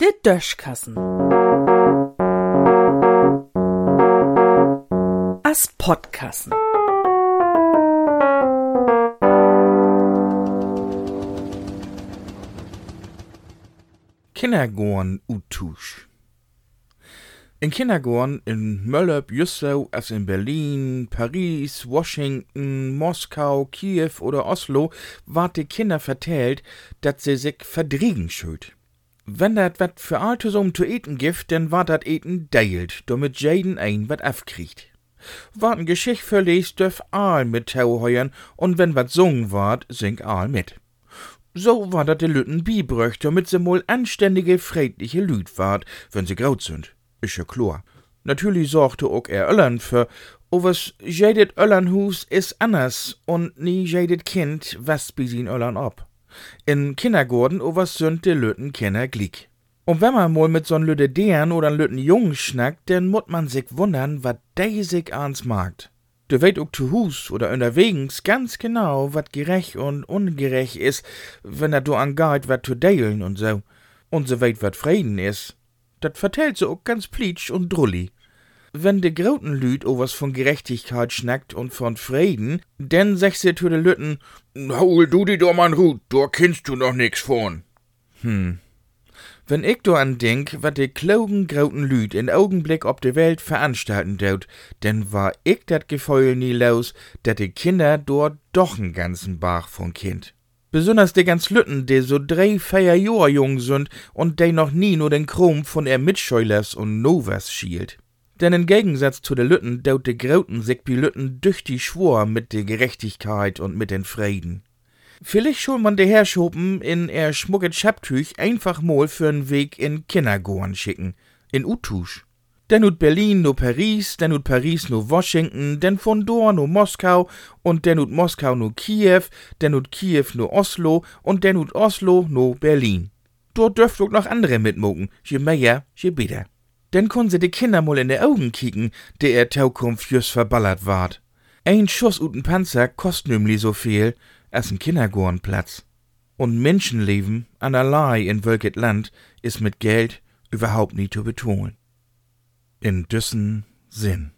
Der Döschkassen. As Podkassen. Kindergorn utusch. In Kindergorn in Möllöb, Jussau, als in Berlin, Paris, Washington, Moskau, Kiew oder Oslo ward die Kinder vertellt, dat sie sich verdriegen schuld. Wenn dat wat für alte so zu eten gift, denn ward dat eten deilt, damit jeden ein wat afkriegt. Wart ein Geschicht verlest, dürf Aal mit Tau heuern, und wenn wat sungen ward, sing Aal mit. So war dat de Lütten bibröcht, damit se mol anständige, friedliche Lüd ward, wenn sie graut sind. Ja klar. Natürlich sorgte auch er Öllern für, o was jedet Öllernhus is anders und nie jedet Kind was bis ihn Öllern ob. In Kindergorden o was sind de Lütten Kinder glick. Und wenn man mal mit so'n Lütte deren oder Lütten Jungen schnackt, dann mut man sich wundern, wat de sich ans magt. Du weet ook zu Hus oder unterwegs ganz genau, wat gerecht und ungerecht is, wenn er du angeht, wat zu deilen und so. Und so weet, wat Frieden is. Dat vertellt sie auch ganz plitsch und drulli. Wenn de groten Lüd was von Gerechtigkeit schnackt und von Frieden, denn sech zu de Lütten, hol du die doch mal Hut, da kennst du noch nix von. Hm. Wenn ich do an denk, wat de klogen groten Lüd in Augenblick ob de Welt veranstalten deut, denn war ich dat Gefeul nie los, dat de Kinder dort doch n ganzen Bach von Kind. Besonders de ganz Lütten, de so drei, vier Jahr jung sind und de noch nie nur den Chrom von er Mitscheulers und Novas schielt. Denn im Gegensatz zu de Lütten deut de Grauten sich bi Lütten düchtig schwor mit de Gerechtigkeit und mit den Frieden. Vielleicht schon man de Herrschopen in er schmucket Schaptüch einfach mal für'n Weg in Kindergorn schicken, in Utusch. Denn ut Berlin no Paris, denn ut Paris no Washington, denn von dort no Moskau und denn ut Moskau no Kiew, denn ut Kiew no Oslo und denn ut Oslo no Berlin. Dort dürft ook noch andere mitmogen, je mehr, je besser. Denn können sie de Kinder mal in de Augen kicken, der er Taukunft just verballert ward. Ein Schuss uten Panzer kost nämlich so viel, als ein Kindergornplatz. Und Menschenleben an allerlei in wölket Land ist mit Geld überhaupt nie zu betonen. In düssen Sinn.